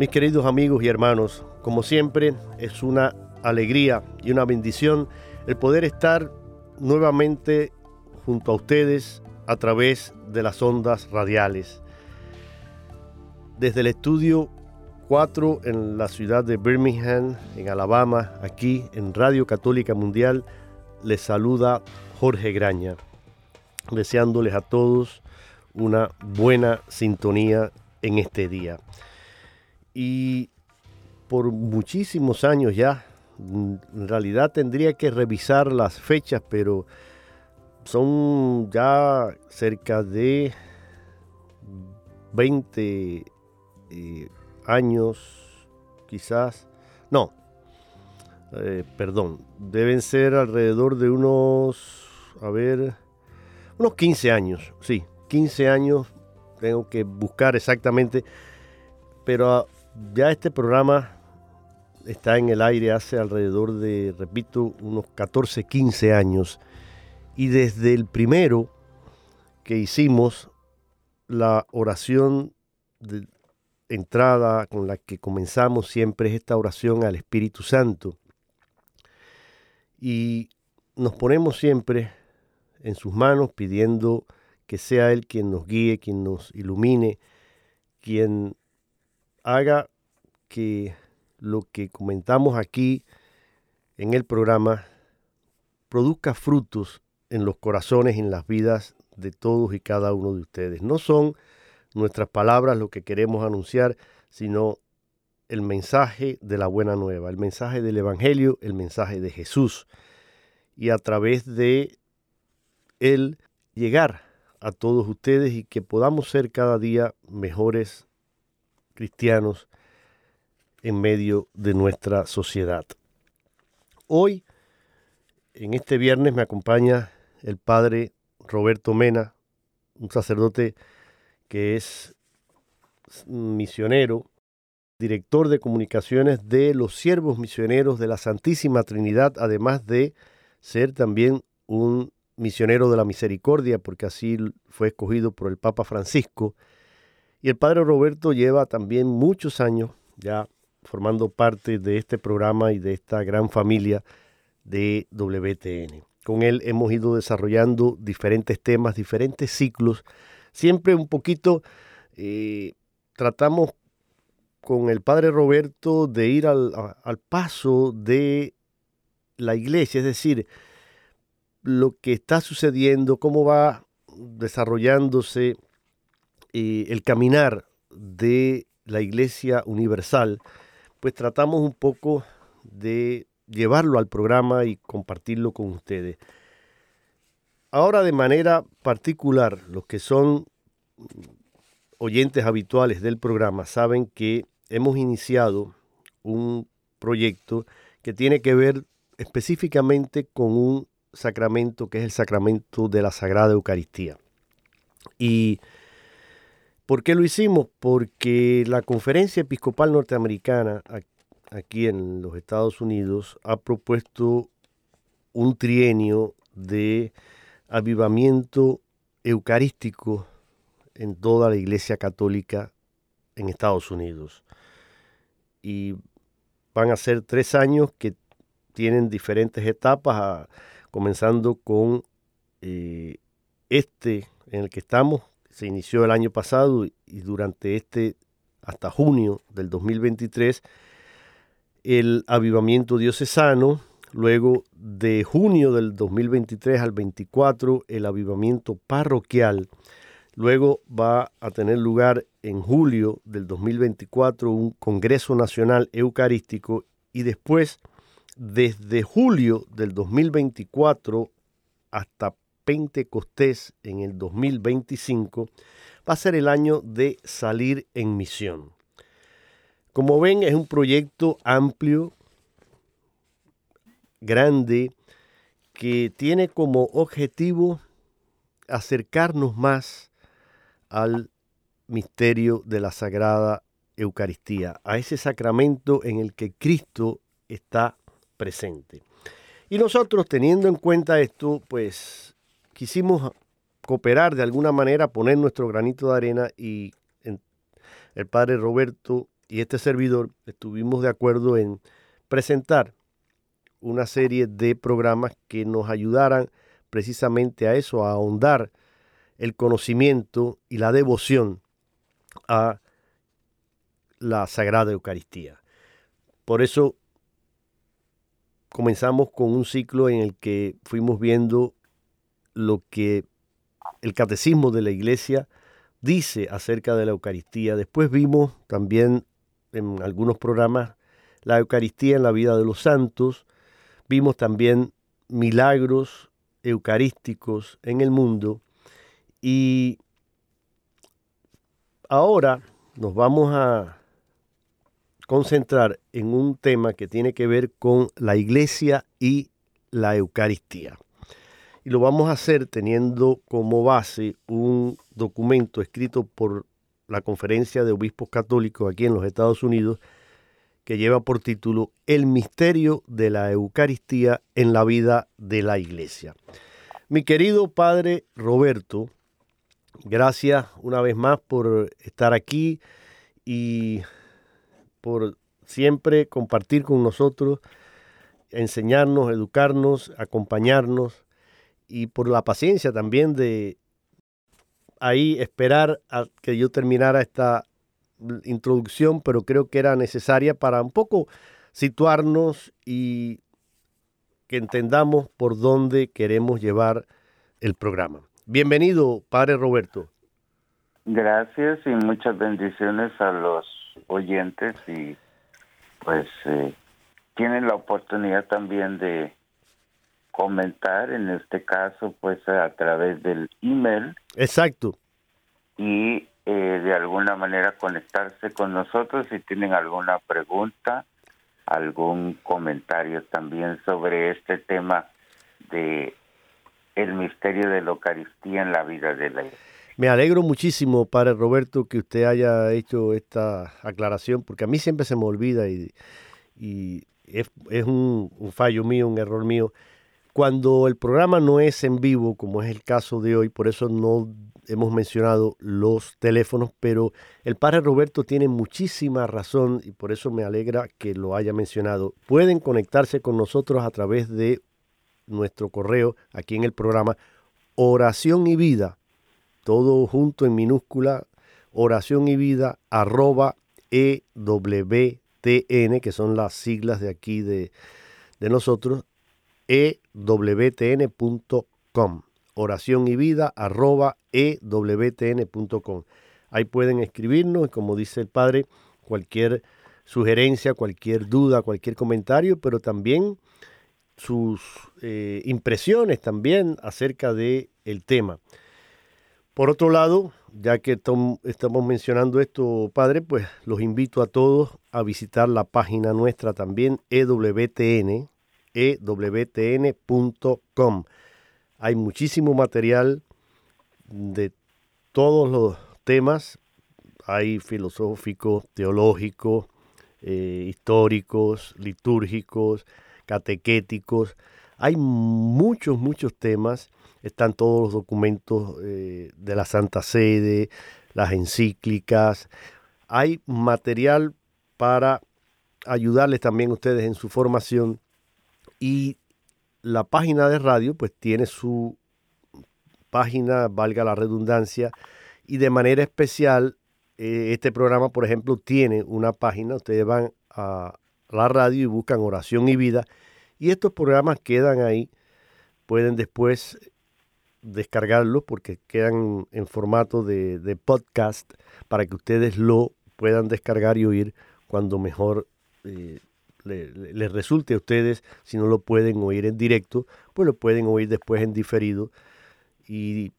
Mis queridos amigos y hermanos, como siempre es una alegría y una bendición el poder estar nuevamente junto a ustedes a través de las ondas radiales. Desde el estudio 4 en la ciudad de Birmingham, en Alabama, aquí en Radio Católica Mundial, les saluda Jorge Graña, deseándoles a todos una buena sintonía en este día. Y por muchísimos años ya, en realidad tendría que revisar las fechas, pero son ya cerca de 20 eh, años, quizás, no, eh, perdón, deben ser alrededor de unos, a ver, unos 15 años, sí, 15 años, tengo que buscar exactamente, pero ya este programa está en el aire hace alrededor de, repito, unos 14, 15 años. Y desde el primero que hicimos, la oración de entrada con la que comenzamos siempre es esta oración al Espíritu Santo. Y nos ponemos siempre en sus manos pidiendo que sea Él quien nos guíe, quien nos ilumine, quien haga que lo que comentamos aquí en el programa produzca frutos en los corazones y en las vidas de todos y cada uno de ustedes. No son nuestras palabras lo que queremos anunciar, sino el mensaje de la buena nueva, el mensaje del Evangelio, el mensaje de Jesús. Y a través de él llegar a todos ustedes y que podamos ser cada día mejores cristianos en medio de nuestra sociedad. Hoy, en este viernes, me acompaña el padre Roberto Mena, un sacerdote que es misionero, director de comunicaciones de los siervos misioneros de la Santísima Trinidad, además de ser también un misionero de la misericordia, porque así fue escogido por el Papa Francisco y el padre Roberto lleva también muchos años ya formando parte de este programa y de esta gran familia de WTN. Con él hemos ido desarrollando diferentes temas, diferentes ciclos. Siempre un poquito eh, tratamos con el padre Roberto de ir al, paso de la iglesia, es decir, lo que está sucediendo, cómo va desarrollándose el caminar de la Iglesia Universal, pues tratamos un poco de llevarlo al programa y compartirlo con ustedes. Ahora de manera particular, los que son oyentes habituales del programa saben que hemos iniciado un proyecto que tiene que ver específicamente con un sacramento que es el sacramento de la Sagrada Eucaristía. ¿Y por qué lo hicimos? Porque la Conferencia Episcopal Norteamericana aquí en los Estados Unidos ha propuesto un trienio de avivamiento eucarístico en toda la Iglesia Católica en Estados Unidos. Y van a ser tres años que tienen diferentes etapas, comenzando con eh, este en el que estamos, se inició el año pasado y durante este hasta junio del 2023, el avivamiento diocesano, luego de junio del 2023 al 24, el avivamiento parroquial, luego va a tener lugar en julio del 2024 un Congreso Nacional Eucarístico y después, desde julio del 2024 hasta Pentecostés en el 2025, va a ser el año de salir en misión. Como ven, es un proyecto amplio, grande, que tiene como objetivo acercarnos más al misterio de la Sagrada Eucaristía, a ese sacramento en el que Cristo está presente. Y nosotros, teniendo en cuenta esto, pues quisimos cooperar de alguna manera, poner nuestro granito de arena y el padre Roberto y este servidor estuvimos de acuerdo en presentar una serie de programas que nos ayudaran precisamente a eso, a ahondar el conocimiento y la devoción a la Sagrada Eucaristía. Por eso comenzamos con un ciclo en el que fuimos viendo lo que el catecismo de la iglesia dice acerca de la Eucaristía. Después vimos también en algunos programas la Eucaristía en la vida de los santos. Vimos también milagros eucarísticos en el mundo. Y ahora nos vamos a concentrar en un tema que tiene que ver con la iglesia y la Eucaristía. Y lo vamos a hacer teniendo como base un documento escrito por la Conferencia de Obispos Católicos aquí en los Estados Unidos, que lleva por título El misterio de la Eucaristía en la vida de la Iglesia. Mi querido Padre Roberto, gracias una vez más por estar aquí y por siempre compartir con nosotros, enseñarnos, educarnos, acompañarnos y por la paciencia también de ahí esperar a que yo terminara esta introducción, pero creo que era necesaria para un poco situarnos y que entendamos por dónde queremos llevar el programa. Bienvenido, Padre Roberto. Gracias y muchas bendiciones a los oyentes y pues eh, tienen la oportunidad también de comentar, en este caso, pues a través del email. Exacto. Y eh, de alguna manera conectarse con nosotros si tienen alguna pregunta, algún comentario también sobre este tema de el misterio de la Eucaristía en la vida de la iglesia. Me alegro muchísimo, Padre Roberto, que usted haya hecho esta aclaración, porque a mí siempre se me olvida y, es un, un, fallo mío, un error mío, cuando el programa no es en vivo, como es el caso de hoy, por eso no hemos mencionado los teléfonos, pero el padre Roberto tiene muchísima razón y por eso me alegra que lo haya mencionado. Pueden conectarse con nosotros a través de nuestro correo aquí en el programa oración y vida, todo junto en minúscula, oración y vida arroba EWTN, que son las siglas de aquí de, de nosotros, ewtn.com. Oración y vida arroba ewtn.com. Ahí pueden escribirnos, como dice el Padre, cualquier sugerencia, cualquier duda, cualquier comentario, pero también sus eh, impresiones también acerca de el tema. Por otro lado, ya que estamos mencionando esto, Padre, pues los invito a todos a visitar la página nuestra también, EWTN, ewtn.com. Hay muchísimo material de todos los temas. Hay filosóficos, teológicos, eh, históricos, litúrgicos, catequéticos. Hay muchos, muchos temas. Están todos los documentos eh, de la Santa Sede, las encíclicas. Hay material para ayudarles también a ustedes en su formación y la página de radio pues tiene su página, valga la redundancia, y de manera especial eh, este programa, por ejemplo, tiene una página, ustedes van a la radio y buscan oración y vida, y estos programas quedan ahí, pueden después descargarlos porque quedan en formato de, podcast para que ustedes lo puedan descargar y oír cuando mejor eh, les resulte a ustedes, si no lo pueden oír en directo, pues lo pueden oír después en diferido. Y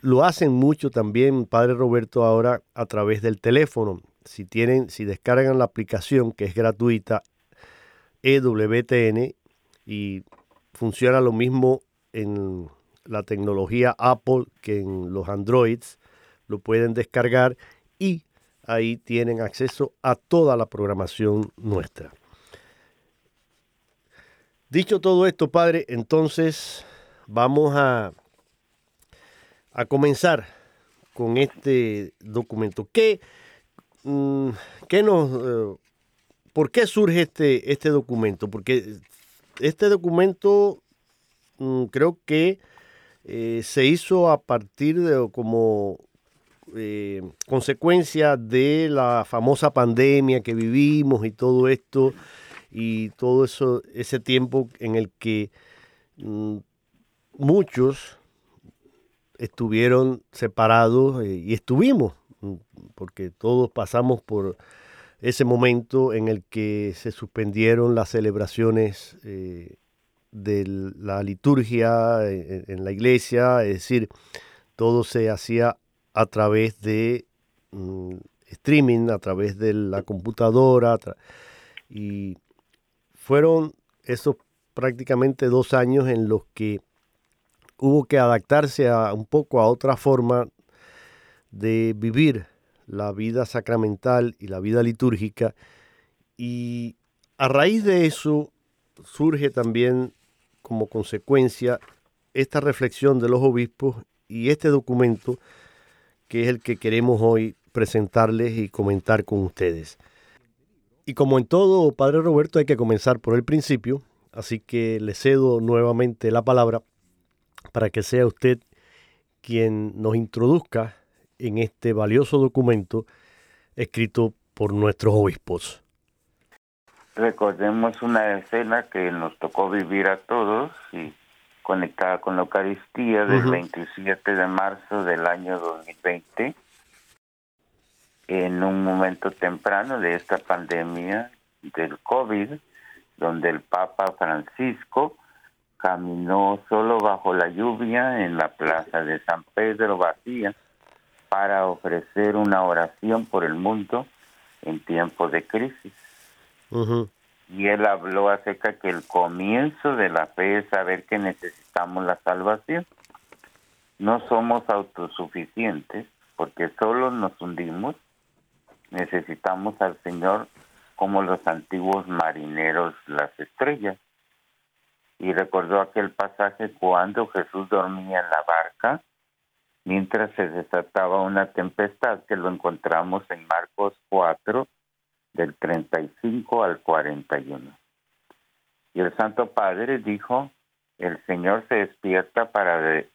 lo hacen mucho también, Padre Roberto, ahora a través del teléfono. Si tienen, si descargan la aplicación que es gratuita, EWTN, y funciona lo mismo en la tecnología Apple que en los Androids, lo pueden descargar y ahí tienen acceso a toda la programación nuestra. Dicho todo esto, Padre, entonces vamos a, a comenzar con este documento. ¿Qué, mm, qué nos, eh, ¿Por qué surge este, este documento? Porque este documento mm, creo que eh, se hizo a partir de como eh, consecuencia de la famosa pandemia que vivimos y todo esto y todo eso, ese tiempo en el que mm, muchos estuvieron separados y estuvimos, mm, porque todos pasamos por ese momento en el que se suspendieron las celebraciones eh, de la liturgia en, la iglesia, es decir, todo se hacía a través de mm, streaming, a través de la computadora, y fueron esos prácticamente dos años en los que hubo que adaptarse a un poco a otra forma de vivir la vida sacramental y la vida litúrgica y a raíz de eso surge también como consecuencia esta reflexión de los obispos y este documento que es el que queremos hoy presentarles y comentar con ustedes. Y como en todo, Padre Roberto, hay que comenzar por el principio, así que le cedo nuevamente la palabra para que sea usted quien nos introduzca en este valioso documento escrito por nuestros obispos. Recordemos una escena que nos tocó vivir a todos y conectada con la Eucaristía del 27 de marzo del año 2020 en un momento temprano de esta pandemia del COVID, donde el Papa Francisco caminó solo bajo la lluvia en la plaza de San Pedro vacía para ofrecer una oración por el mundo en tiempos de crisis. Y él habló acerca que el comienzo de la fe es saber que necesitamos la salvación. No somos autosuficientes porque solo nos hundimos necesitamos al Señor como los antiguos marineros las estrellas. Y recordó aquel pasaje cuando Jesús dormía en la barca mientras se desataba una tempestad que lo encontramos en Marcos 4 del 35 al 41. Y el Santo Padre dijo, el Señor se despierta para de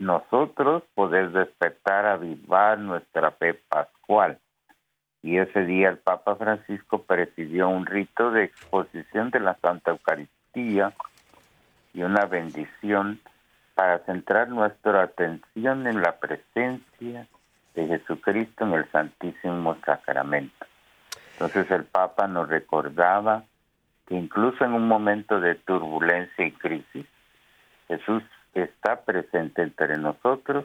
nosotros poder despertar, avivar nuestra fe pascual y ese día el Papa Francisco presidió un rito de exposición de la Santa Eucaristía y una bendición para centrar nuestra atención en la presencia de Jesucristo en el Santísimo Sacramento. Entonces el Papa nos recordaba que incluso en un momento de turbulencia y crisis, Jesús está presente entre nosotros,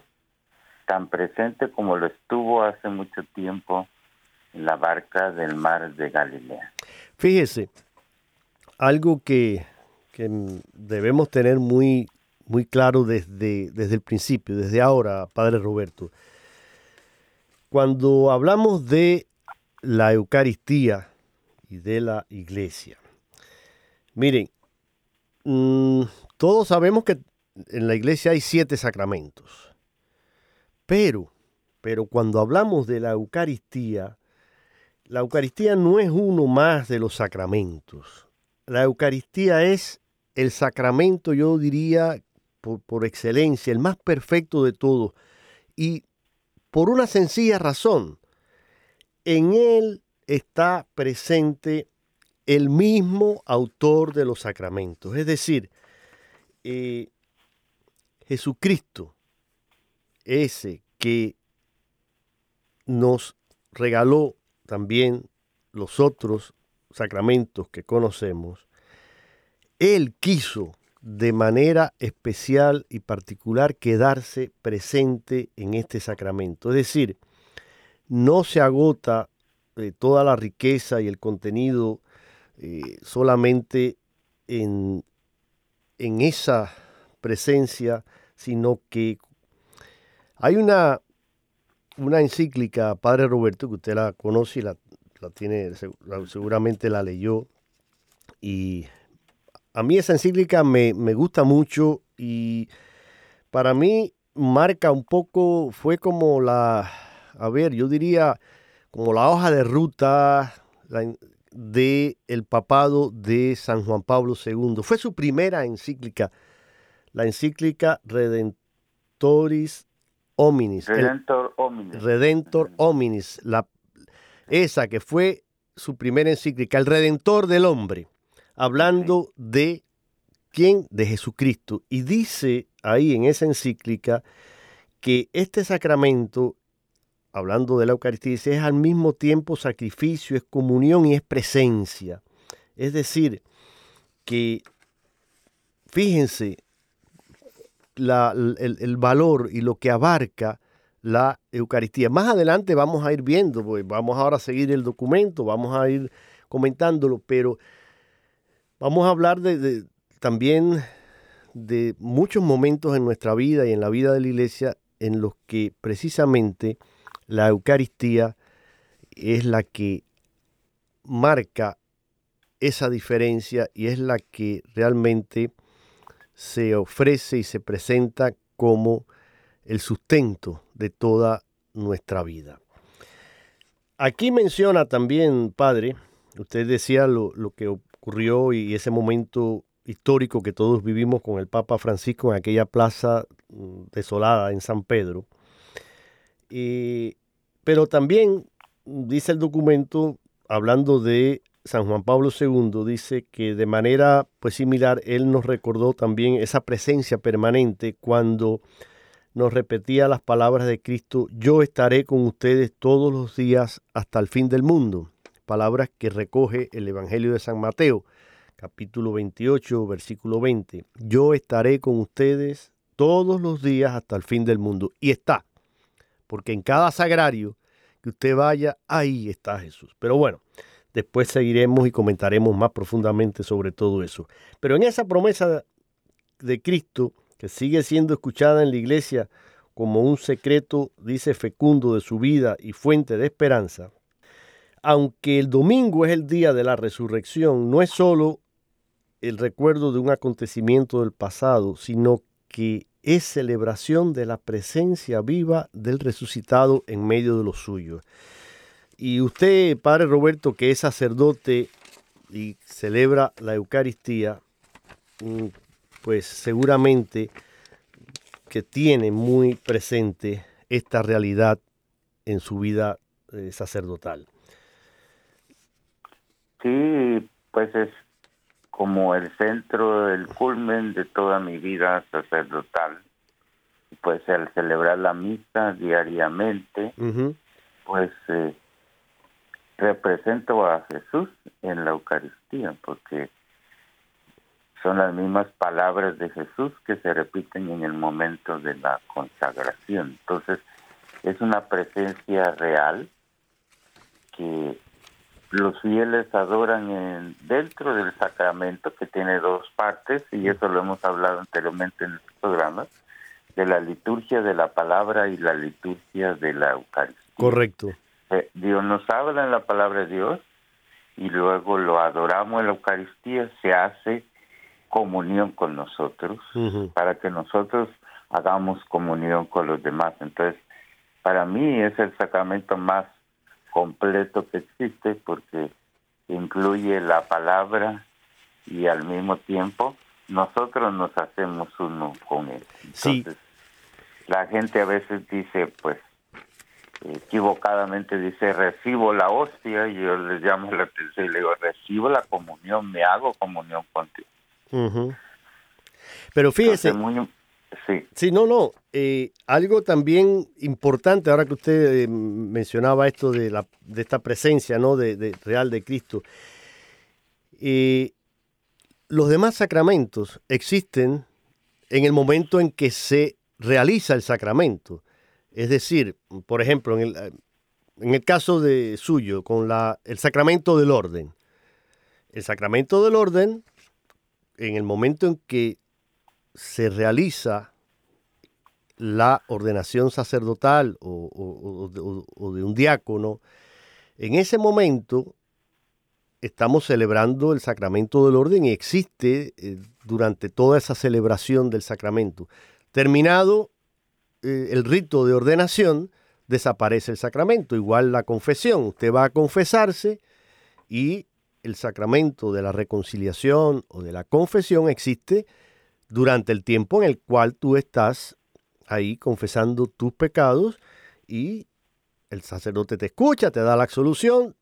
tan presente como lo estuvo hace mucho tiempo la barca del mar de Galilea. Fíjese, algo que que debemos tener muy, muy claro desde, desde el principio, desde ahora, Padre Roberto. Cuando hablamos de la Eucaristía y de la iglesia, miren, mm, todos sabemos que en la iglesia hay siete sacramentos, pero, pero cuando hablamos de la Eucaristía, la Eucaristía no es uno más de los sacramentos. La Eucaristía es el sacramento, yo diría, por, excelencia, el más perfecto de todos. Y por una sencilla razón, en él está presente el mismo autor de los sacramentos. Es decir, eh, Jesucristo, ese que nos regaló también los otros sacramentos que conocemos, Él quiso de manera especial y particular quedarse presente en este sacramento. Es decir, no se agota eh, toda la riqueza y el contenido eh, solamente en, en esa presencia, sino que hay una una encíclica, Padre Roberto, que usted la conoce y la, tiene, seguramente la leyó. Y a mí esa encíclica me, gusta mucho y para mí marca un poco, fue como la, a ver, yo diría como la hoja de ruta de el papado de San Juan Pablo II. Fue su primera encíclica, la encíclica Redentoris Hominis. Redentor Hominis. Redentor Hominis, la, esa que fue su primera encíclica, el Redentor del hombre, hablando de quién, de Jesucristo. Y dice ahí en esa encíclica que este sacramento, hablando de la Eucaristía, es al mismo tiempo sacrificio, es comunión y es presencia. Es decir, que fíjense, el, valor y lo que abarca la Eucaristía. Más adelante vamos a ir viendo, pues vamos ahora a seguir el documento, vamos a ir comentándolo, pero vamos a hablar de, también de muchos momentos en nuestra vida y en la vida de la iglesia en los que precisamente la Eucaristía es la que marca esa diferencia y es la que realmente se ofrece y se presenta como el sustento de toda nuestra vida. Aquí menciona también, padre, usted decía lo, que ocurrió y ese momento histórico que todos vivimos con el Papa Francisco en aquella plaza mm, desolada en San Pedro. pero también dice el documento, hablando de San Juan Pablo II dice que de manera pues similar él nos recordó también esa presencia permanente cuando nos repetía las palabras de Cristo, yo estaré con ustedes todos los días hasta el fin del mundo. Palabras que recoge el Evangelio de San Mateo, capítulo 28, versículo 20. Yo estaré con ustedes todos los días hasta el fin del mundo. Y está, porque en cada sagrario que usted vaya, ahí está Jesús. Pero bueno, Después seguiremos y comentaremos más profundamente sobre todo eso. Pero en esa promesa de Cristo, que sigue siendo escuchada en la iglesia como un secreto, dice fecundo de su vida y fuente de esperanza, aunque el domingo es el día de la resurrección, no es solo el recuerdo de un acontecimiento del pasado, sino que es celebración de la presencia viva del resucitado en medio de los suyos. Y usted, Padre Roberto, que es sacerdote y celebra la Eucaristía, mm, pues seguramente que tiene muy presente esta realidad en su vida eh, sacerdotal. Sí, pues es como el centro, el culmen de toda mi vida sacerdotal. Pues al celebrar la misa diariamente, pues eh, represento a Jesús en la Eucaristía, porque son las mismas palabras de Jesús que se repiten en el momento de la consagración. Entonces, es una presencia real que los fieles adoran en, dentro del sacramento que tiene dos partes y eso lo hemos hablado anteriormente en el programa de la liturgia de la palabra y la liturgia de la Eucaristía. Correcto. Eh, Dios nos habla en la palabra de Dios y luego lo adoramos en la Eucaristía, se hace comunión con nosotros para que nosotros hagamos comunión con los demás. Entonces, para mí es el sacramento más completo que existe porque incluye la palabra y al mismo tiempo nosotros nos hacemos uno con él. Entonces, la gente a veces dice, pues, equivocadamente dice, recibo la hostia, y yo les llamo la atención y le digo, recibo la comunión, me hago comunión contigo. Pero fíjese, sí. sí, no, no, eh, algo también importante, ahora que usted eh, mencionaba esto de, la, de esta presencia ¿no? de, real de Cristo, eh, los demás sacramentos existen en el momento en que se realiza el sacramento. Es decir, por ejemplo, en el, en el caso de suyo, con la, el sacramento del orden. El sacramento del orden, en el momento en que se realiza la ordenación sacerdotal o, de un diácono, en ese momento estamos celebrando el sacramento del orden y existe eh, durante toda esa celebración del sacramento. Terminado eh, el rito de ordenación, desaparece el sacramento. Igual la confesión, usted va a confesarse y el sacramento de la reconciliación o de la confesión existe durante el tiempo en el cual tú estás ahí confesando tus pecados y el sacerdote te escucha, te da la absolución,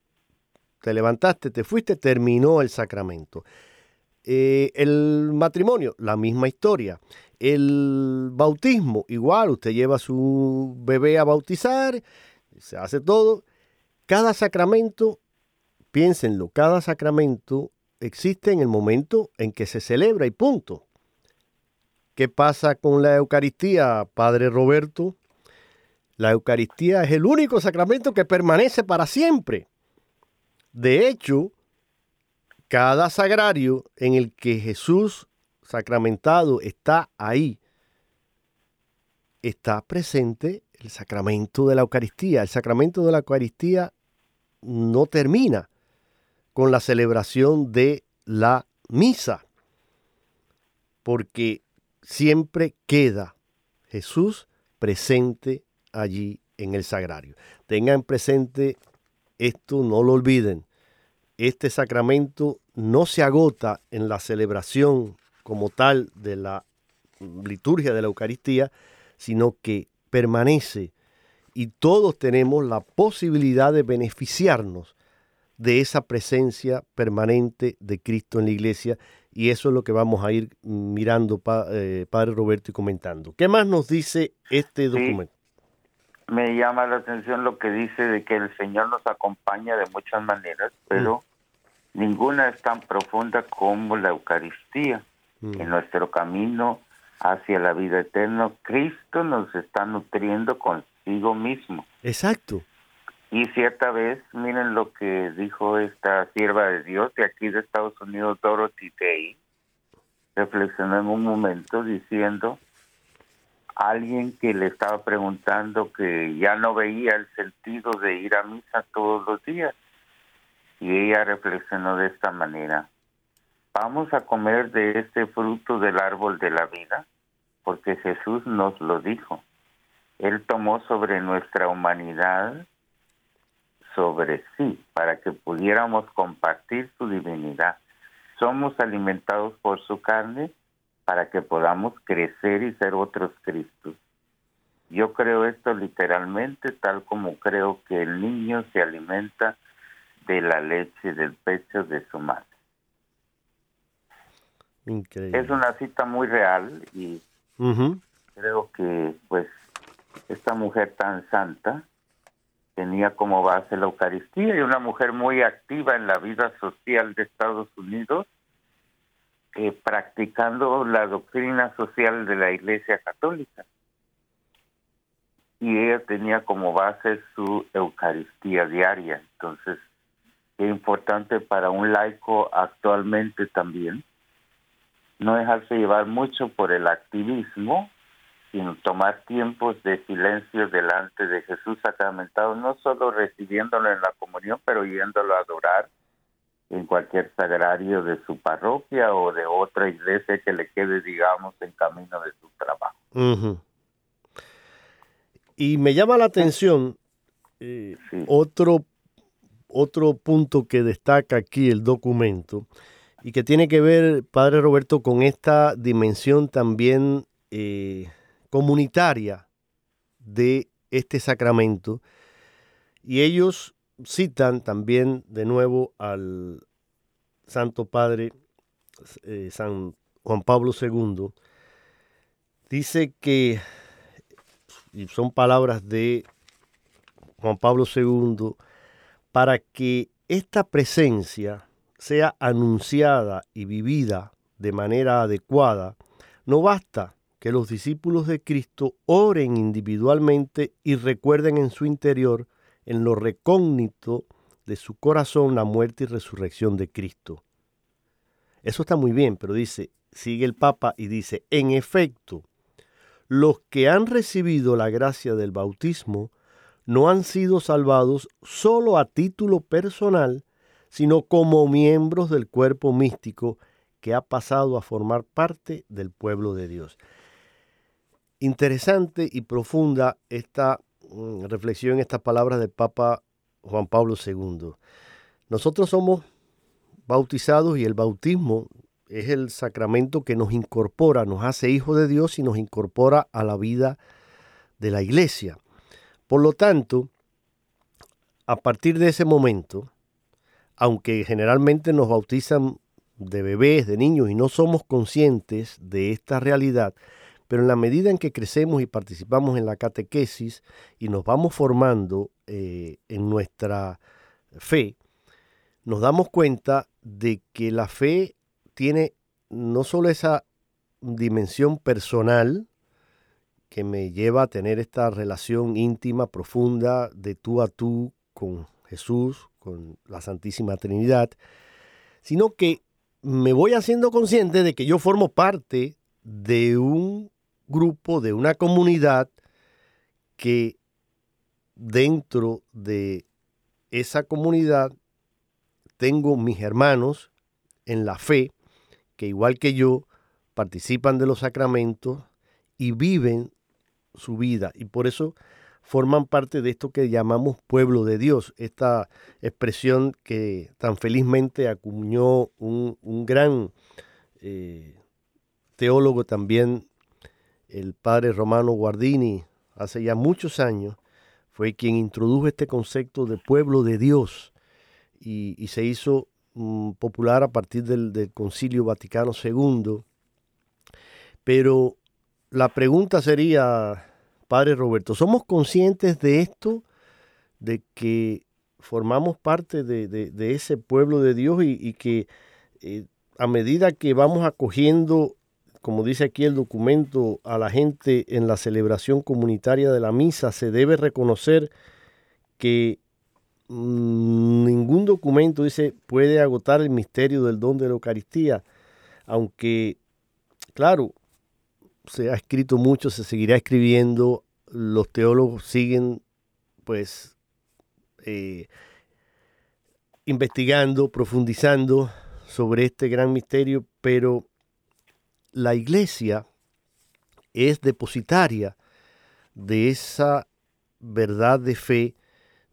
te levantaste, te fuiste, terminó el sacramento. Eh, el matrimonio, la misma historia. El bautismo, igual, usted lleva a su bebé a bautizar, se hace todo. Cada sacramento, piénsenlo, cada sacramento existe en el momento en que se celebra y punto. ¿Qué pasa con la Eucaristía, Padre Roberto? La Eucaristía es el único sacramento que permanece para siempre. De hecho, cada sagrario en el que Jesús sacramentado está ahí, está presente el sacramento de la Eucaristía. El sacramento de la Eucaristía no termina con la celebración de la misa, porque siempre queda Jesús presente allí en el sagrario. Tengan presente esto no lo olviden. Este sacramento no se agota en la celebración como tal de la liturgia de la Eucaristía, sino que permanece y todos tenemos la posibilidad de beneficiarnos de esa presencia permanente de Cristo en la iglesia y eso es lo que vamos a ir mirando, eh, Padre Roberto, y comentando. ¿Qué más nos dice este documento? me llama la atención lo que dice de que el Señor nos acompaña de muchas maneras, pero mm. ninguna es tan profunda como la Eucaristía. Mm. En nuestro camino hacia la vida eterna, Cristo nos está nutriendo consigo mismo. Exacto. Y cierta vez, miren lo que dijo esta sierva de Dios de aquí de Estados Unidos, Dorothy Day, reflexionó en un momento diciendo, alguien que le estaba preguntando que ya no veía el sentido de ir a misa todos los días. Y ella reflexionó de esta manera, vamos a comer de este fruto del árbol de la vida, porque Jesús nos lo dijo. Él tomó sobre nuestra humanidad, sobre sí, para que pudiéramos compartir su divinidad. Somos alimentados por su carne para que podamos crecer y ser otros Cristos. Yo creo esto literalmente tal como creo que el niño se alimenta de la leche del pecho de su madre. Es una cita muy real y creo que pues esta mujer tan santa tenía como base la Eucaristía y una mujer muy activa en la vida social de Estados Unidos eh, practicando la doctrina social de la Iglesia Católica. Y ella tenía como base su Eucaristía diaria. Entonces, es importante para un laico actualmente también, no dejarse llevar mucho por el activismo, sino tomar tiempos de silencio delante de Jesús sacramentado, no solo recibiéndolo en la comunión, pero yéndolo a adorar en cualquier sagrario de su parroquia o de otra iglesia que le quede, digamos, en camino de su trabajo. Y me llama la atención eh, otro, otro punto que destaca aquí el documento y que tiene que ver, Padre Roberto, con esta dimensión también eh, comunitaria de este sacramento. Y ellos citan también de nuevo al Santo Padre eh, San Juan Pablo II. Dice que, y son palabras de Juan Pablo II, para que esta presencia sea anunciada y vivida de manera adecuada, no basta que los discípulos de Cristo oren individualmente y recuerden en su interior, en lo recógnito de su corazón, la muerte y resurrección de Cristo. Eso está muy bien, pero dice, sigue el Papa y dice, en efecto, los que han recibido la gracia del bautismo no han sido salvados solo a título personal, sino como miembros del cuerpo místico que ha pasado a formar parte del pueblo de Dios interesante y profunda esta mm, reflexión, estas palabras del Papa Juan Pablo II. Nosotros somos bautizados y el bautismo es el sacramento que nos incorpora, nos hace hijos de Dios y nos incorpora a la vida de la iglesia. Por lo tanto, a partir de ese momento, aunque generalmente nos bautizan de bebés, de niños y no somos conscientes de esta realidad, pero en la medida en que crecemos y participamos en la catequesis y nos vamos formando eh, en nuestra fe, nos damos cuenta de que la fe tiene no solo esa dimensión personal que me lleva a tener esta relación íntima, profunda, de tú a tú con Jesús, con la Santísima Trinidad, sino que me voy haciendo consciente de que yo formo parte de un grupo, de una comunidad que dentro de esa comunidad tengo mis hermanos en la fe, que igual que yo participan de los sacramentos y viven su vida. Y por eso forman parte de esto que llamamos pueblo de Dios, esta expresión que tan felizmente acuñó un, gran eh, teólogo también el padre Romano Guardini, hace ya muchos años, fue quien introdujo este concepto de pueblo de Dios y, se hizo mm, popular a partir del, Concilio Vaticano II. Pero la pregunta sería, Padre Roberto, ¿somos conscientes de esto? De que formamos parte de, ese pueblo de Dios y, que eh, a medida que vamos acogiendo como dice aquí el documento, a la gente en la celebración comunitaria de la misa, se debe reconocer que mm, ningún documento dice puede agotar el misterio del don de la Eucaristía, aunque, claro, se ha escrito mucho, se seguirá escribiendo, los teólogos siguen, pues, eh, investigando, profundizando sobre este gran misterio, pero la iglesia es depositaria de esa verdad de fe,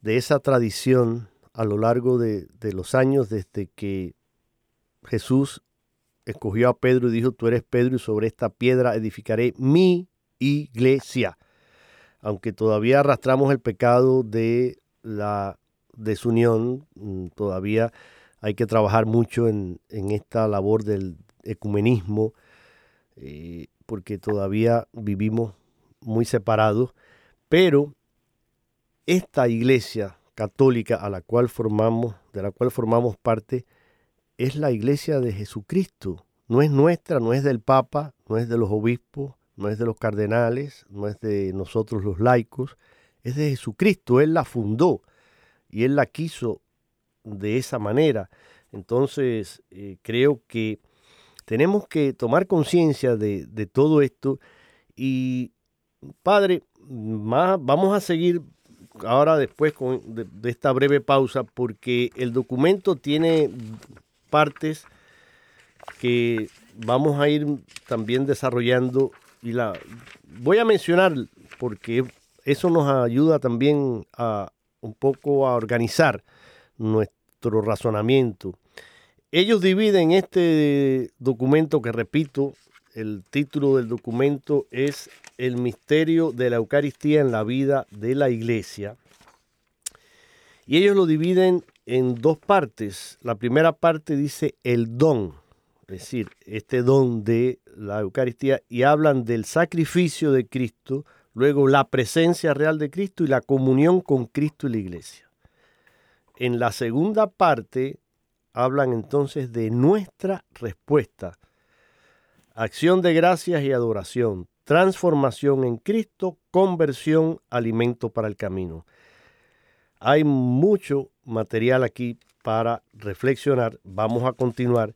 de esa tradición a lo largo de, los años desde que Jesús escogió a Pedro y dijo, tú eres Pedro y sobre esta piedra edificaré mi iglesia. Aunque todavía arrastramos el pecado de la desunión, mm, todavía hay que trabajar mucho en, en esta labor del ecumenismo, eh, porque todavía vivimos muy separados, pero esta iglesia católica a la cual formamos, de la cual formamos parte, es la iglesia de Jesucristo. No es nuestra, no es del Papa, no es de los obispos, no es de los cardenales, no es de nosotros los laicos, es de Jesucristo. Él la fundó y Él la quiso de esa manera. Entonces, eh, creo que tenemos que tomar conciencia de, todo esto y, Padre, más, vamos a seguir ahora después con, de, esta breve pausa porque el documento tiene partes que vamos a ir también desarrollando y la voy a mencionar porque eso nos ayuda también a un poco a organizar nuestro razonamiento. Ellos dividen este documento que repito, el título del documento es El misterio de la Eucaristía en la vida de la iglesia. Y ellos lo dividen en dos partes. La primera parte dice el don, es decir, este don de la Eucaristía, y hablan del sacrificio de Cristo, luego la presencia real de Cristo y la comunión con Cristo y la iglesia. En la segunda parte hablan entonces de nuestra respuesta, acción de gracias y adoración, transformación en Cristo, conversión, alimento para el camino. Hay mucho material aquí para reflexionar. Vamos a continuar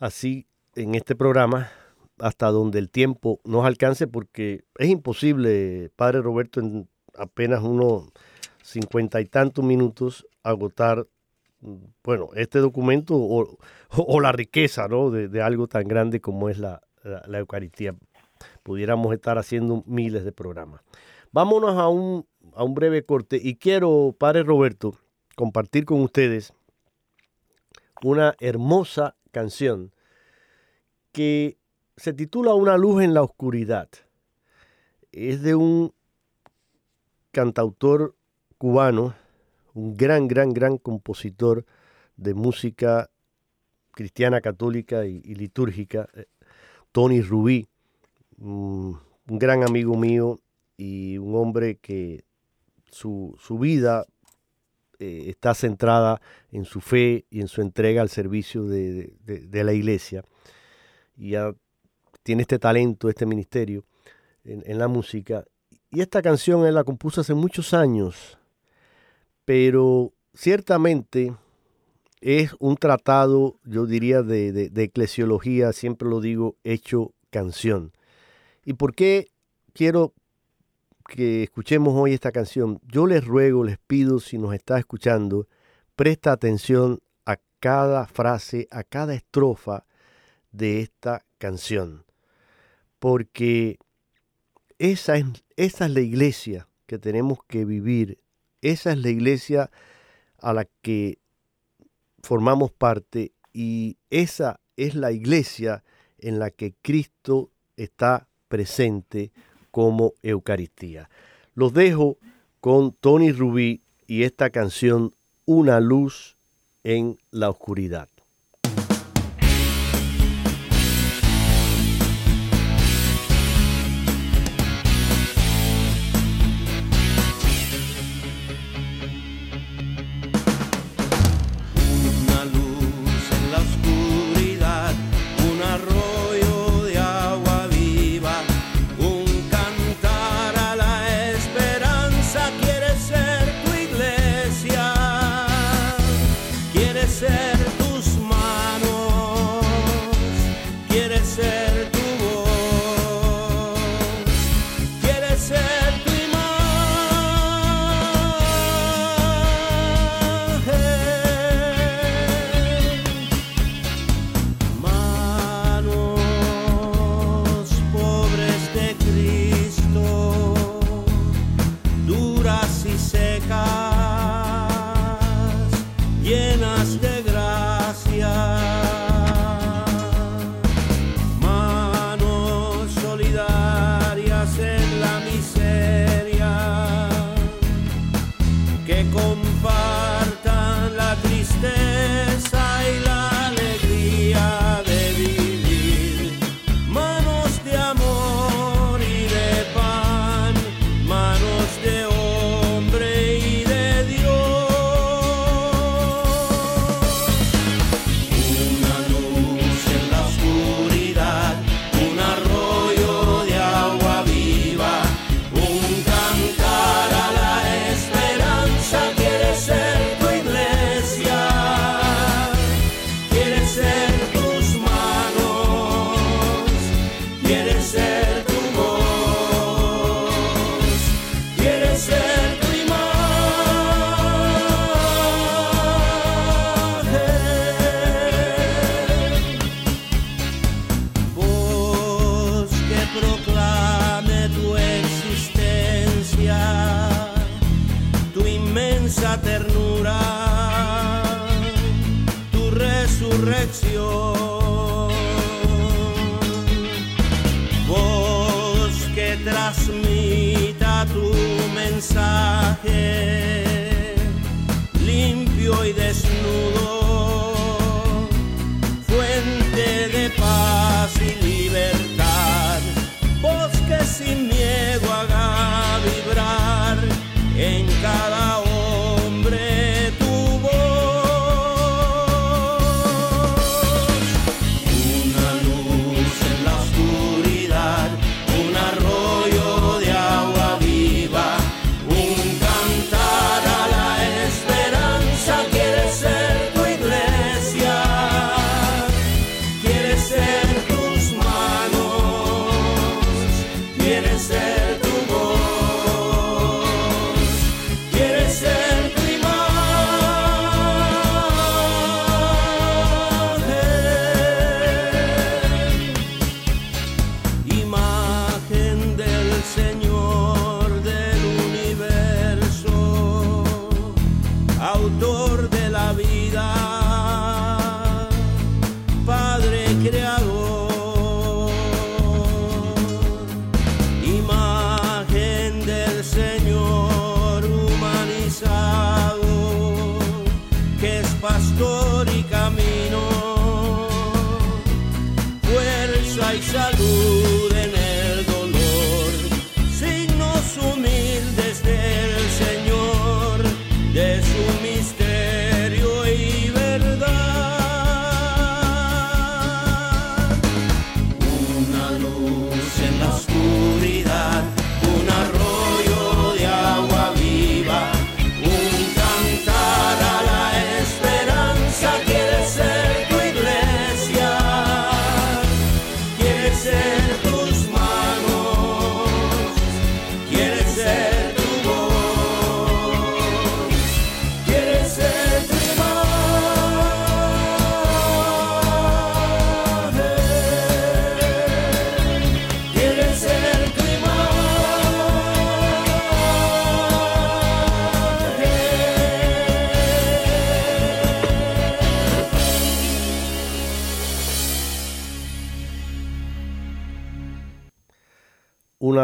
así en este programa hasta donde el tiempo nos alcance porque es imposible, Padre Roberto, en apenas unos cincuenta y tantos minutos agotar, bueno, este documento o, la riqueza ¿no? de, algo tan grande como es la, Eucaristía. Pudiéramos estar haciendo miles de programas. Vámonos a un breve corte y quiero, Padre Roberto, compartir con ustedes una hermosa canción que se titula Una luz en la oscuridad. Es de un cantautor cubano, un gran, gran, gran compositor de música cristiana, católica y, litúrgica, eh, Tony Rubí, un gran amigo mío y un hombre que su, vida eh, está centrada en su fe y en su entrega al servicio de, la iglesia. Y ya tiene este talento, este ministerio en, la música. Y esta canción él la compuso hace muchos años, pero ciertamente es un tratado, yo diría, de, de, eclesiología, siempre lo digo, hecho canción. ¿Y por qué quiero que escuchemos hoy esta canción? Yo les ruego, les pido, si nos está escuchando, presta atención a cada frase, a cada estrofa de esta canción porque esa es, esa es la iglesia que tenemos que vivir, esa es la iglesia a la que formamos parte y esa es la iglesia en la que Cristo está presente como Eucaristía. Los dejo con Tony Rubí y esta canción Una luz en la oscuridad.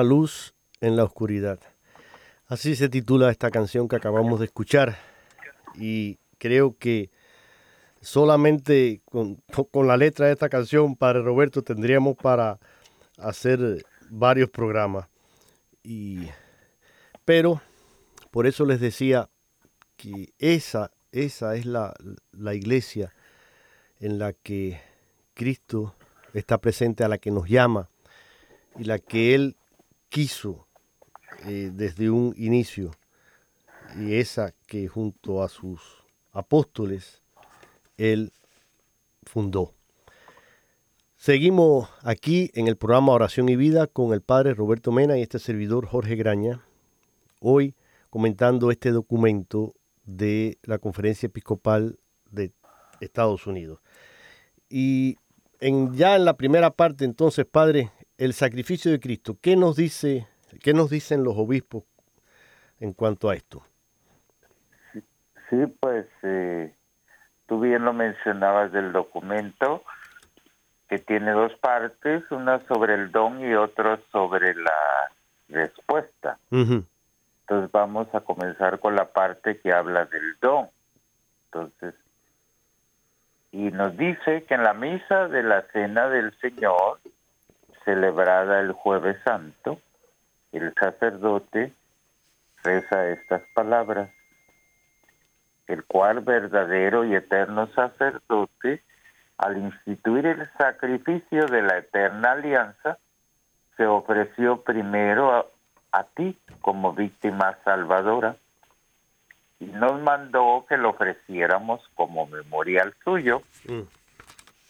Luz en la oscuridad. Así se titula esta canción que acabamos de escuchar y creo que solamente con, la letra de esta canción, Padre Roberto, tendríamos para hacer varios programas. Pero por eso les decía que esa, esa es la, la iglesia en la que Cristo está presente, a la que nos llama y la que Él quiso eh, desde un inicio y esa que junto a sus apóstoles él fundó. Seguimos aquí en el programa Oración y Vida con el padre Roberto Mena y este servidor Jorge Graña, hoy comentando este documento de la Conferencia Episcopal de Estados Unidos. Y en, ya en la primera parte, entonces, padre, el sacrificio de Cristo. ¿Qué nos dice, qué nos dicen los obispos en cuanto a esto? Sí, pues eh, tú bien lo mencionabas del documento que tiene dos partes, una sobre el don y otra sobre la respuesta. Entonces vamos a comenzar con la parte que habla del don. Entonces, y nos dice que en la misa de la cena del Señor, celebrada el jueves santo, el sacerdote reza estas palabras, el cual verdadero y eterno sacerdote, al instituir el sacrificio de la eterna alianza, se ofreció primero a, a ti como víctima salvadora y nos mandó que lo ofreciéramos como memorial suyo. Mm.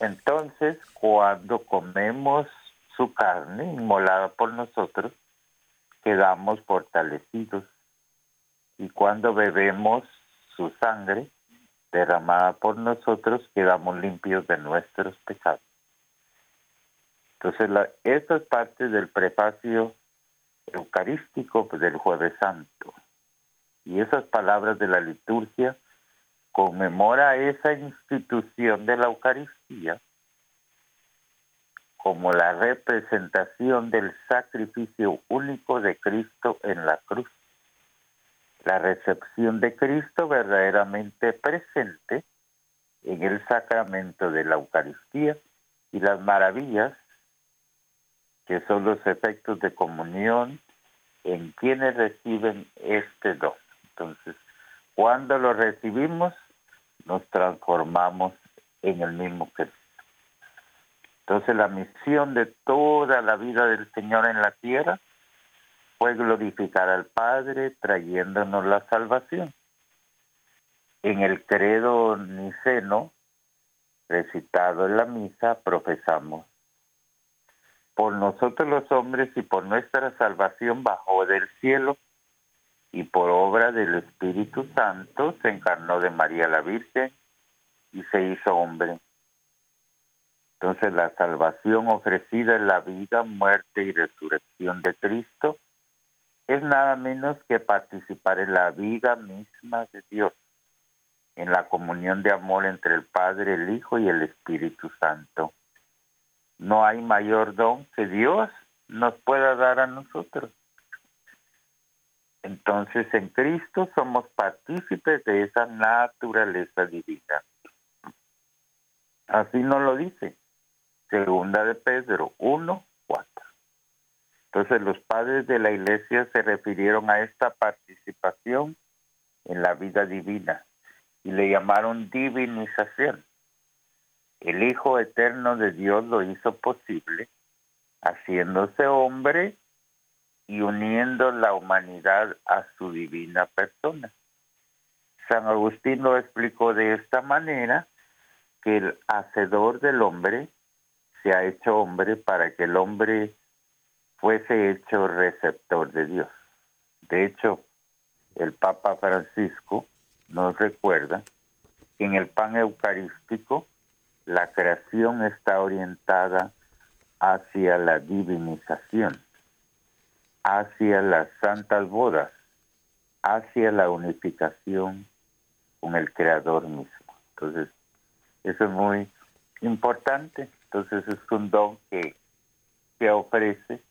Entonces, cuando comemos su carne inmolada por nosotros, quedamos fortalecidos. Y cuando bebemos su sangre derramada por nosotros, quedamos limpios de nuestros pecados. Entonces, la, esto es parte del prefacio eucarístico del Jueves Santo. Y esas palabras de la liturgia conmemora esa institución de la Eucaristía como la representación del sacrificio único de Cristo en la cruz. La recepción de Cristo verdaderamente presente en el sacramento de la Eucaristía y las maravillas que son los efectos de comunión en quienes reciben este don. Entonces, cuando lo recibimos, nos transformamos en el mismo Cristo. Entonces, la misión de toda la vida del Señor en la tierra fue glorificar al Padre trayéndonos la salvación. En el credo niceno, recitado en la misa, profesamos por nosotros los hombres y por nuestra salvación bajó del cielo y por obra del Espíritu Santo se encarnó de María la Virgen y se hizo hombre. Entonces la salvación ofrecida en la vida, muerte y resurrección de Cristo es nada menos que participar en la vida misma de Dios, en la comunión de amor entre el Padre, el Hijo y el Espíritu Santo. No hay mayor don que Dios nos pueda dar a nosotros. Entonces en Cristo somos partícipes de esa naturaleza divina. Así nos lo dice. Segunda de Pedro 1, 4. Entonces los padres de la iglesia se refirieron a esta participación en la vida divina y le llamaron divinización. El Hijo Eterno de Dios lo hizo posible, haciéndose hombre y uniendo la humanidad a su divina persona. San Agustín lo explicó de esta manera, que el hacedor del hombre se ha hecho hombre para que el hombre fuese hecho receptor de Dios. De hecho, el Papa Francisco nos recuerda que en el pan eucarístico la creación está orientada hacia la divinización, hacia las santas bodas, hacia la unificación con el Creador mismo. Entonces, eso es muy importante. Entonces, es un don que se ofrece,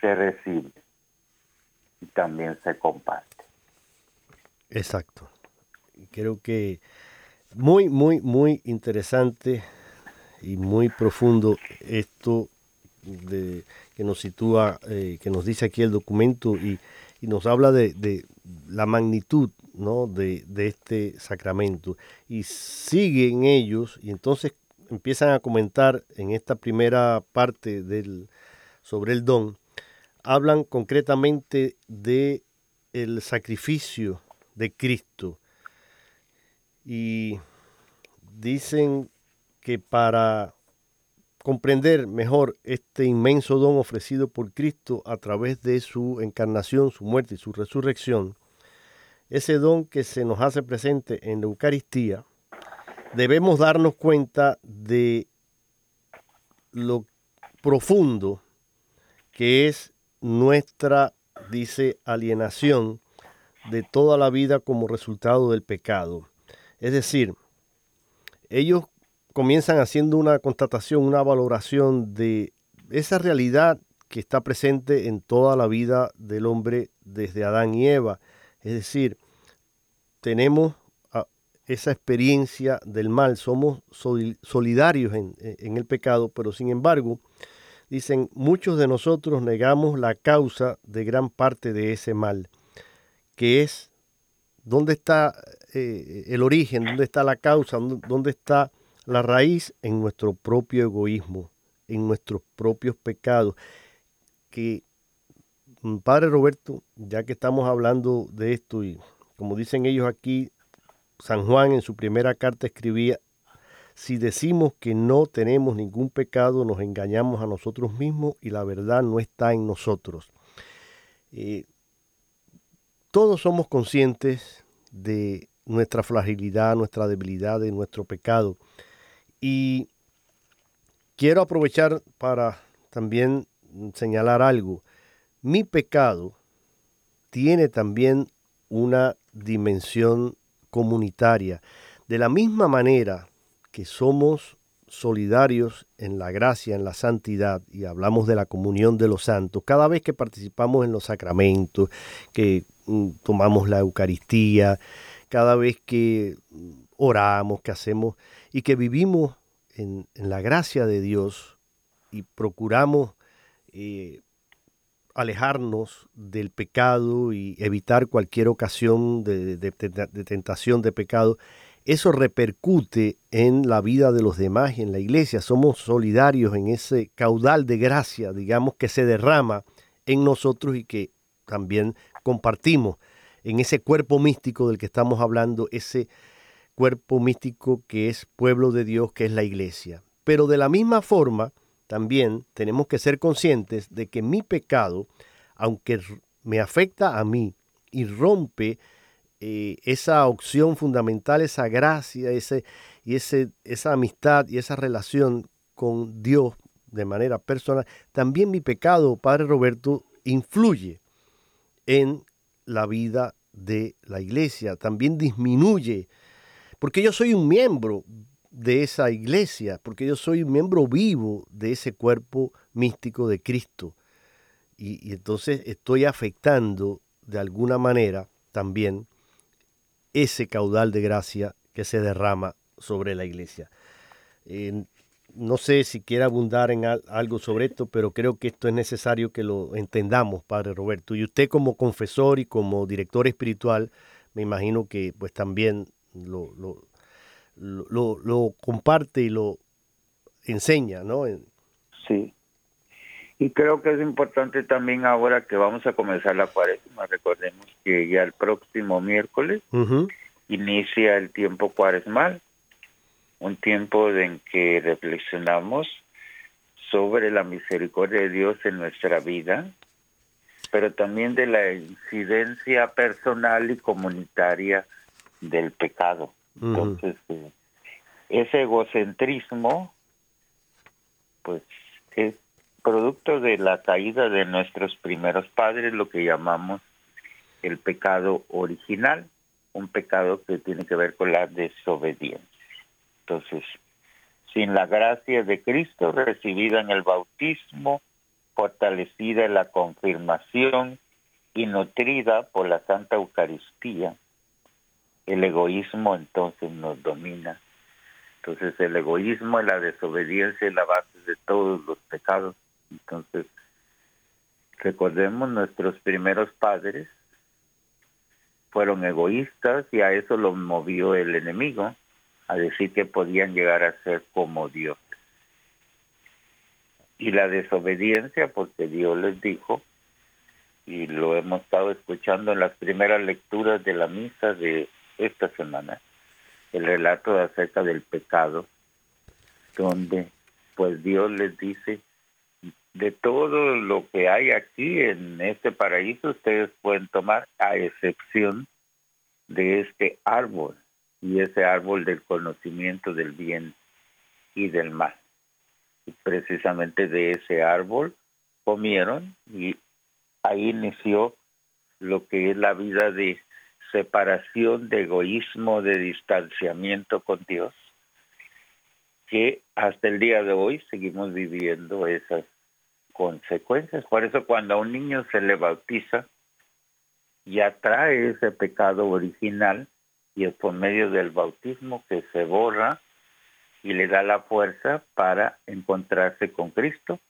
se recibe y también se comparte. Exacto. Creo que muy, muy, muy interesante y muy profundo esto que nos sitúa, eh, que nos dice aquí el documento y, nos habla de, la magnitud de, este sacramento. Y siguen ellos y entonces empiezan a comentar en esta primera parte del, sobre el don, hablan concretamente de el sacrificio de Cristo. Y dicen que para comprender mejor este inmenso don ofrecido por Cristo a través de su encarnación, su muerte y su resurrección, ese don que se nos hace presente en la Eucaristía, debemos darnos cuenta de lo profundo que es nuestra, dice, alienación de toda la vida como resultado del pecado. Es decir, ellos comienzan haciendo una constatación, una valoración de esa realidad que está presente en toda la vida del hombre desde Adán y Eva. Es decir, tenemos esa experiencia del mal, somos solidarios en, en, el pecado, pero sin embargo, dicen, muchos de nosotros negamos la causa de gran parte de ese mal, que es ¿Dónde está eh, el origen? ¿Dónde está la causa? ¿Dónde está la raíz? En nuestro propio egoísmo, en nuestros propios pecados. Que, mm, Padre Roberto, ya que estamos hablando de esto y como dicen ellos aquí, San Juan en su primera carta escribía, si decimos que no tenemos ningún pecado, nos engañamos a nosotros mismos y la verdad no está en nosotros. Eh, todos somos conscientes de nuestra fragilidad, nuestra debilidad, de nuestro pecado. Y quiero aprovechar para también señalar algo. Mi pecado tiene también una dimensión comunitaria. De la misma manera que somos solidarios en la gracia, en la santidad, y hablamos de la comunión de los santos, cada vez que participamos en los sacramentos, que mm, tomamos la Eucaristía, cada vez que mm, oramos, que hacemos y que vivimos en, la gracia de Dios y procuramos eh, alejarnos del pecado y evitar cualquier ocasión de, tentación de pecado, eso repercute en la vida de los demás y en la iglesia. Somos solidarios en ese caudal de gracia, digamos, que se derrama en nosotros y que también compartimos en ese cuerpo místico del que estamos hablando, ese cuerpo místico que es pueblo de Dios, que es la iglesia. Pero de la misma forma, también tenemos que ser conscientes de que mi pecado, aunque me afecta a mí y rompe eh, esa opción fundamental, esa gracia, ese, y ese, esa amistad y esa relación con Dios de manera personal, también mi pecado, Padre Roberto, influye en la vida de la iglesia, también disminuye, porque yo soy un miembro de esa iglesia, porque yo soy un miembro vivo de ese cuerpo místico de Cristo. Y, entonces estoy afectando de alguna manera también ese caudal de gracia que se derrama sobre la iglesia. no sé si quiere abundar en algo sobre esto, pero creo que esto es necesario que lo entendamos, Padre Roberto. Y usted como confesor y como director espiritual, me imagino que pues también lo, lo, lo, comparte y lo enseña, ¿no? Sí. Y creo que es importante también ahora que vamos a comenzar la cuaresma, recordemos que ya el próximo miércoles inicia el tiempo cuaresmal, un tiempo en que reflexionamos sobre la misericordia de Dios en nuestra vida, pero también de la incidencia personal y comunitaria del pecado. Entonces, eh, ese egocentrismo, pues es producto de la caída de nuestros primeros padres, lo que llamamos el pecado original, un pecado que tiene que ver con la desobediencia. Entonces, sin la gracia de Cristo recibida en el bautismo, fortalecida en la confirmación y nutrida por la Santa Eucaristía, el egoísmo entonces nos domina. Entonces el egoísmo y la desobediencia es la base de todos los pecados. Entonces, recordemos, nuestros primeros padres fueron egoístas y a eso los movió el enemigo, a decir que podían llegar a ser como Dios. Y la desobediencia, porque Dios les dijo, y lo hemos estado escuchando en las primeras lecturas de la misa de esta semana el relato acerca del pecado, donde pues Dios les dice, de todo lo que hay aquí en este paraíso, ustedes pueden tomar a excepción de este árbol, y ese árbol del conocimiento del bien y del mal. Y precisamente de ese árbol comieron y ahí inició lo que es la vida de separación, de egoísmo, de distanciamiento con Dios, que hasta el día de hoy seguimos viviendo esas consecuencias. Por eso cuando a un niño se le bautiza, ya trae ese pecado original y es por medio del bautismo que se borra y le da la fuerza para encontrarse con Cristo,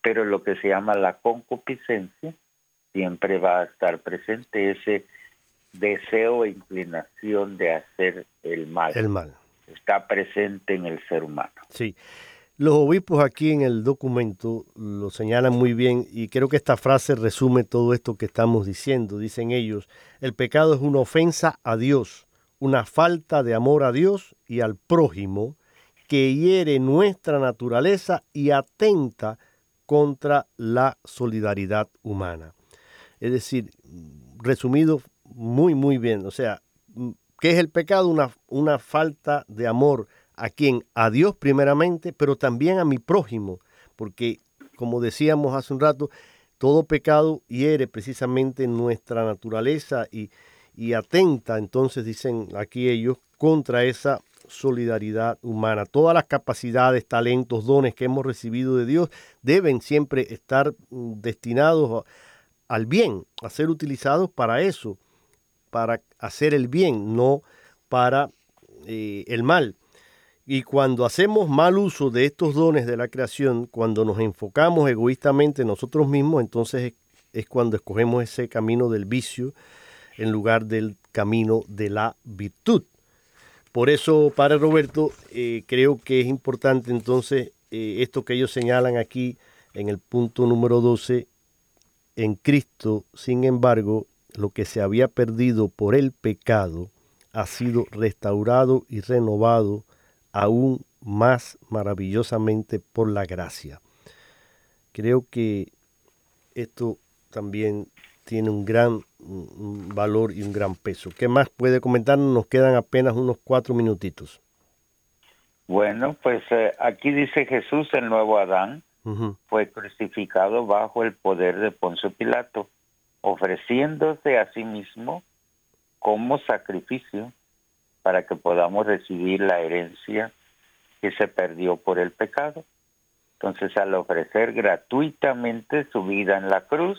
pero lo que se llama la concupiscencia siempre va a estar presente, ese deseo e inclinación de hacer el mal. El mal. Está presente en el ser humano. Sí. Los obispos aquí en el documento lo señalan muy bien y creo que esta frase resume todo esto que estamos diciendo. Dicen ellos, el pecado es una ofensa a Dios, una falta de amor a Dios y al prójimo que hiere nuestra naturaleza y atenta contra la solidaridad humana. Es decir, resumido muy, muy bien. O sea, ¿qué es el pecado? Una, una falta de amor a quien, a Dios primeramente, pero también a mi prójimo, porque como decíamos hace un rato, todo pecado hiere precisamente nuestra naturaleza y, y atenta, entonces dicen aquí ellos, contra esa solidaridad humana. Todas las capacidades, talentos, dones que hemos recibido de Dios deben siempre estar mm, destinados al bien, a ser utilizados para eso, para hacer el bien, no para eh, el mal. Y cuando hacemos mal uso de estos dones de la creación, cuando nos enfocamos egoístamente nosotros mismos, entonces es cuando escogemos ese camino del vicio en lugar del camino de la virtud. Por eso, Padre Roberto, eh, creo que es importante entonces eh, esto que ellos señalan aquí en el punto número 12, en Cristo, sin embargo, lo que se había perdido por el pecado ha sido restaurado y renovado aún más maravillosamente por la gracia. Creo que esto también tiene un gran valor y un gran peso. ¿Qué más puede comentarnos? Nos quedan apenas unos cuatro minutitos. Bueno, pues eh, aquí dice Jesús, el nuevo Adán, fue crucificado bajo el poder de Poncio Pilato, ofreciéndose a sí mismo como sacrificio para que podamos recibir la herencia que se perdió por el pecado. Entonces, al ofrecer gratuitamente su vida en la cruz,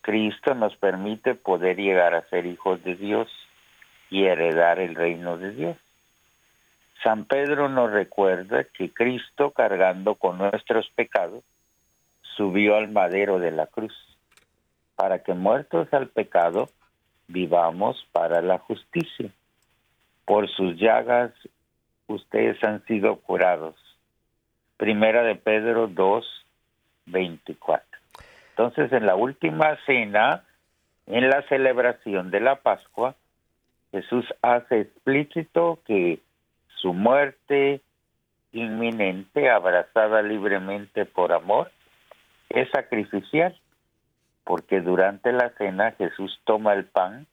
Cristo nos permite poder llegar a ser hijos de Dios y heredar el reino de Dios. San Pedro nos recuerda que Cristo, cargando con nuestros pecados, subió al madero de la cruz, para que muertos al pecado, vivamos para la justicia. Por sus llagas ustedes han sido curados. Primera de Pedro 2, 24. Entonces, en la última cena, en la celebración de la Pascua, Jesús hace explícito que su muerte inminente, abrazada libremente por amor, es sacrificial, porque durante la cena Jesús toma el pan,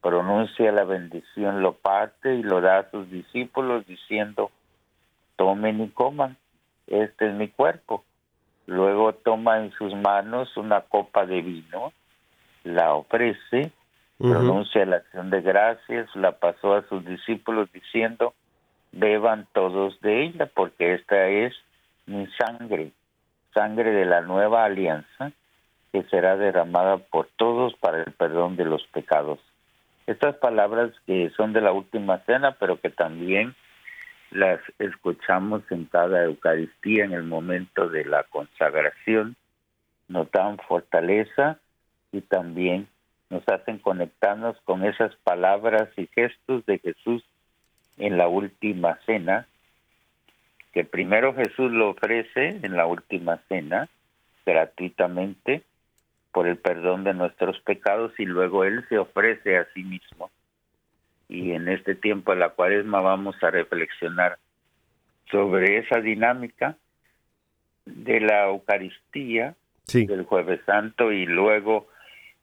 pronuncia la bendición, lo parte y lo da a sus discípulos diciendo, tomen y coman, este es mi cuerpo. Luego toma en sus manos una copa de vino, la ofrece, pronuncia la acción de gracias, la pasó a sus discípulos diciendo, beban todos de ella, porque esta es mi sangre, sangre de la nueva alianza, que será derramada por todos para el perdón de los pecados. Estas palabras que son de la última cena, pero que también las escuchamos en cada Eucaristía en el momento de la consagración, nos dan fortaleza y también nos hacen conectarnos con esas palabras y gestos de Jesús en la última cena, que primero Jesús lo ofrece en la última cena gratuitamente por el perdón de nuestros pecados y luego Él se ofrece a sí mismo. Y en este tiempo de la cuaresma vamos a reflexionar sobre esa dinámica de la Eucaristía del jueves santo y luego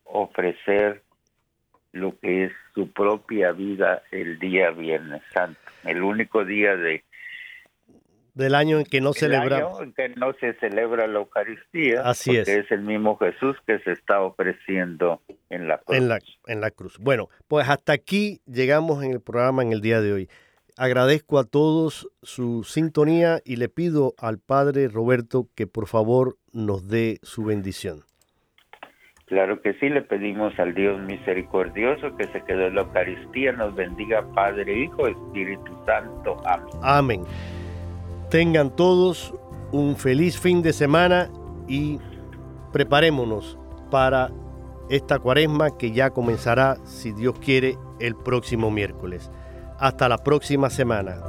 ofrecer lo que es su propia vida el día viernes santo, el único día de del año en que no celebramos. en que no se celebra la Eucaristía. Así es. Es el mismo Jesús que se está ofreciendo en la cruz. En la, en la cruz. Bueno, pues hasta aquí llegamos en el programa en el día de hoy. Agradezco a todos su sintonía y le pido al Padre Roberto que por favor nos dé su bendición. Claro que sí, le pedimos al Dios misericordioso que se quede en la Eucaristía, nos bendiga Padre, Hijo, Espíritu Santo. Amén. Amén. Tengan todos un feliz fin de semana y preparémonos para esta cuaresma que ya comenzará, si Dios quiere, el próximo miércoles. Hasta la próxima semana.